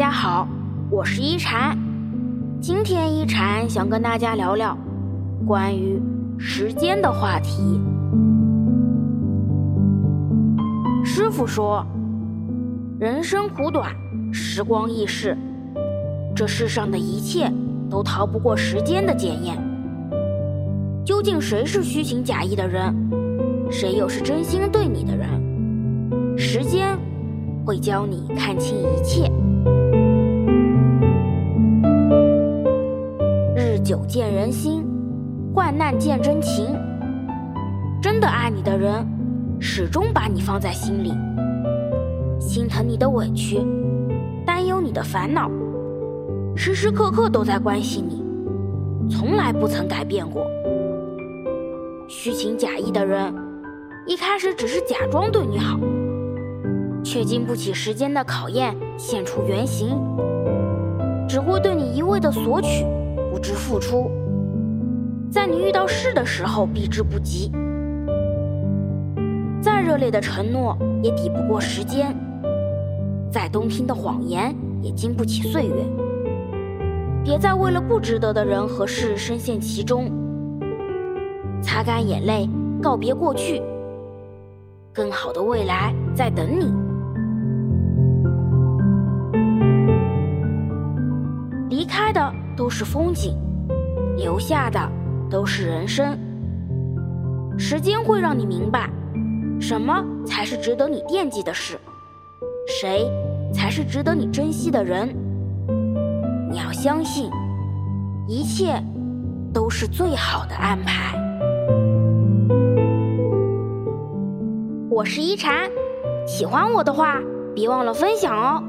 大家好，我是一禅。今天一禅想跟大家聊聊关于时间的话题。师傅说，人生苦短，时光易逝，这世上的一切都逃不过时间的检验。究竟谁是虚情假意的人，谁又是真心对你的人？时间会教你看清一切。久见人心，患难见真情。真的爱你的人，始终把你放在心里，心疼你的委屈，担忧你的烦恼，时时刻刻都在关心你，从来不曾改变过。虚情假意的人，一开始只是假装对你好，却经不起时间的考验，现出原形，只会对你一味的索取。之付出，在你遇到事的时候避之不及。再热烈的承诺也抵不过时间，再动听的谎言也经不起岁月。别再为了不值得的人和事深陷其中，擦干眼泪，告别过去，更好的未来在等你。离开的。都是风景，留下的都是人生。时间会让你明白，什么才是值得你惦记的事，谁才是值得你珍惜的人。你要相信，一切都是最好的安排。我是一禅，喜欢我的话，别忘了分享哦。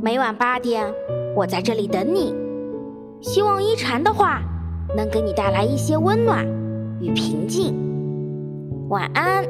每晚八点，我在这里等你。希望一禅的话能给你带来一些温暖与平静。晚安。